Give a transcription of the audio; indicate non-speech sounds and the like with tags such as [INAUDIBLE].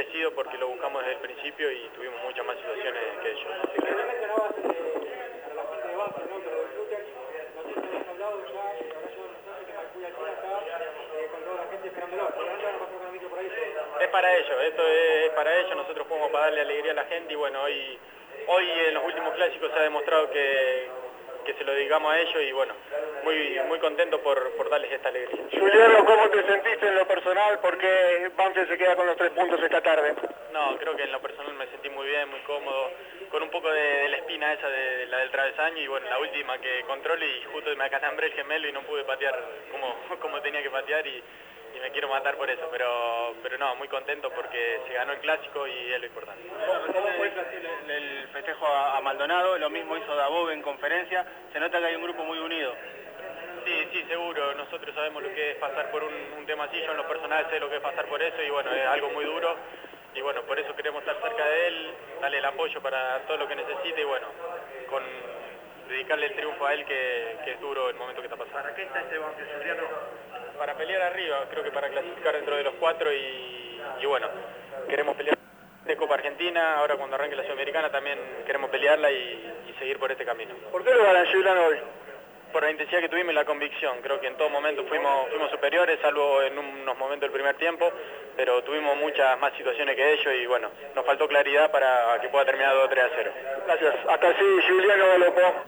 merecido porque lo buscamos desde el principio y tuvimos muchas más situaciones que ellos. Es para ellos, esto es para ellos, nosotros jugamos para darle alegría a la gente y bueno, hoy, hoy en los últimos clásicos se ha demostrado que, que se lo digamos a ellos y bueno, muy, muy contento por, por darles esta alegría. Juliano, ¿cómo te sentiste personal? Porque Banfield se queda con los tres puntos esta tarde. No, creo que en lo personal me sentí muy bien, muy cómodo, con un poco de, la espina esa de, la del travesaño y bueno, la última que controle y justo me acalambré el gemelo y no pude patear como, [LAUGHS] como tenía que patear y, y me quiero matar por eso, pero, pero no, muy contento porque se ganó el clásico y es lo importante. ¿Cómo fue el, el festejo a Maldonado? Lo mismo hizo Dabov en conferencia, se nota que hay un grupo muy unido. Sí, sí, seguro. Nosotros sabemos lo que es pasar por un, tema así. Yo en lo personal sé lo que es pasar por eso y bueno, es algo muy duro. Y bueno, por eso queremos estar cerca de él, darle el apoyo para todo lo que necesite y bueno, con dedicarle el triunfo a él que, es duro el momento que está pasando. ¿Para qué está este banco, Para pelear arriba, creo que para clasificar dentro de los cuatro y, bueno, queremos pelear de Copa Argentina, ahora cuando arranque la Sudamericana también queremos pelearla y, seguir por este camino. ¿Por qué lo ganan hoy? Por la intensidad que tuvimos y la convicción. Creo que en todo momento fuimos, fuimos superiores, salvo en unos momentos del primer tiempo, pero tuvimos muchas más situaciones que ellos y bueno, nos faltó claridad para que pueda terminar 2-3 a 0. Gracias. Hasta así, Juliano Lopo.